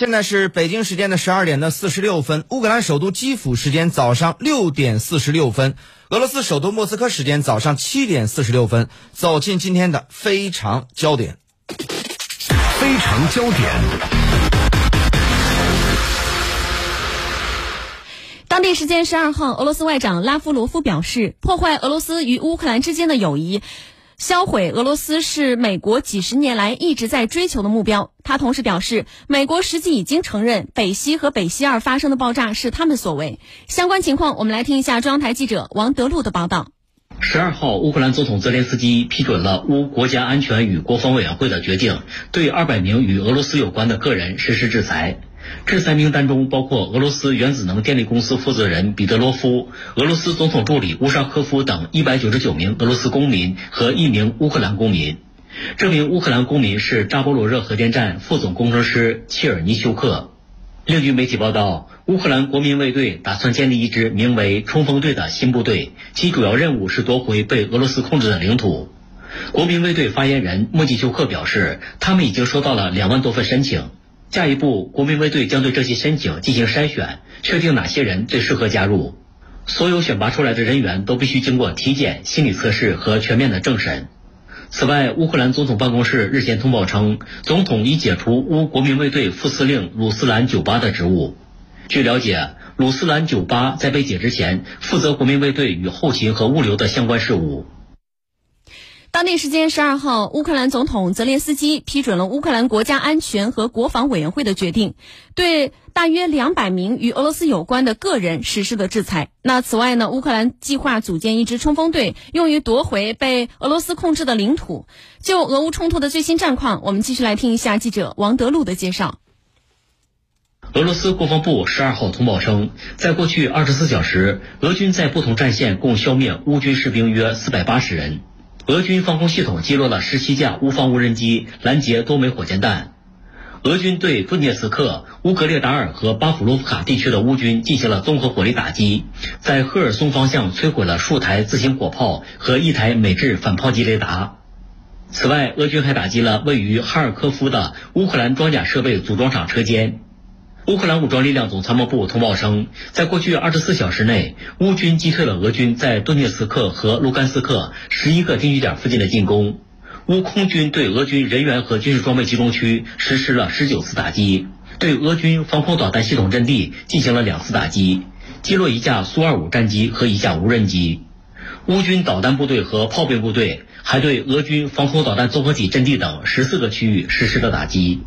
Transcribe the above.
现在是北京时间的十二点的四十六分，乌克兰首都基辅时间早上六点四十六分，俄罗斯首都莫斯科时间早上七点四十六分。走进今天的非常焦点，非常焦点。当地时间十二号，俄罗斯外长拉夫罗夫表示，破坏俄罗斯与乌克兰之间的友谊。销毁俄罗斯是美国几十年来一直在追求的目标。他同时表示，美国实际已经承认北溪和北溪二发生的爆炸是他们所为。相关情况，我们来听一下中央台记者王德禄的报道。十二号，乌克兰总统泽连斯基批准了乌国家安全与国防委员会的决定，对二百名与俄罗斯有关的个人实施制裁。制裁名单中包括俄罗斯原子能电力公司负责人彼得罗夫、俄罗斯总统助理乌沙科夫等一百九十九名俄罗斯公民和一名乌克兰公民。这名乌克兰公民是扎波罗热核电站副总工程师切尔尼修克。另据媒体报道，乌克兰国民卫队打算建立一支名为“冲锋队”的新部队，其主要任务是夺回被俄罗斯控制的领土。国民卫队发言人莫季修克表示，他们已经收到了两万多份申请。下一步，国民卫队将对这些申请进行筛选，确定哪些人最适合加入。所有选拔出来的人员都必须经过体检、心理测试和全面的政审。此外，乌克兰总统办公室日前通报称，总统已解除乌国民卫队副司令鲁斯兰九巴的职务。据了解，鲁斯兰九巴在被解职前，负责国民卫队与后勤和物流的相关事务。当地时间十二号，乌克兰总统泽连斯基批准了乌克兰国家安全和国防委员会的决定，对大约两百名与俄罗斯有关的个人实施了制裁。那此外呢，乌克兰计划组建一支冲锋队，用于夺回被俄罗斯控制的领土。就俄乌冲突的最新战况，我们继续来听一下记者王德禄的介绍。俄罗斯国防部十二号通报称，在过去二十四小时，俄军在不同战线共消灭乌军士兵约四百八十人。俄军防空系统击落了十七架乌方无人机，拦截多枚火箭弹。俄军对顿涅茨克、乌格列达尔和巴甫洛夫卡地区的乌军进行了综合火力打击，在赫尔松方向摧毁了数台自行火炮和一台美制反炮击雷达。此外，俄军还打击了位于哈尔科夫的乌克兰装甲设备组装厂车间。乌克兰武装力量总参谋部通报称，在过去二十四小时内，乌军击退了俄军在顿涅茨克和卢甘斯克十一个定居点附近的进攻。乌空军对俄军人员和军事装备集中区实施了十九次打击，对俄军防空导弹系统阵地进行了两次打击，击落一架苏 -25 战机和一架无人机。乌军导弹部队和炮兵部队还对俄军防空导弹综合体阵地等十四个区域实施了打击。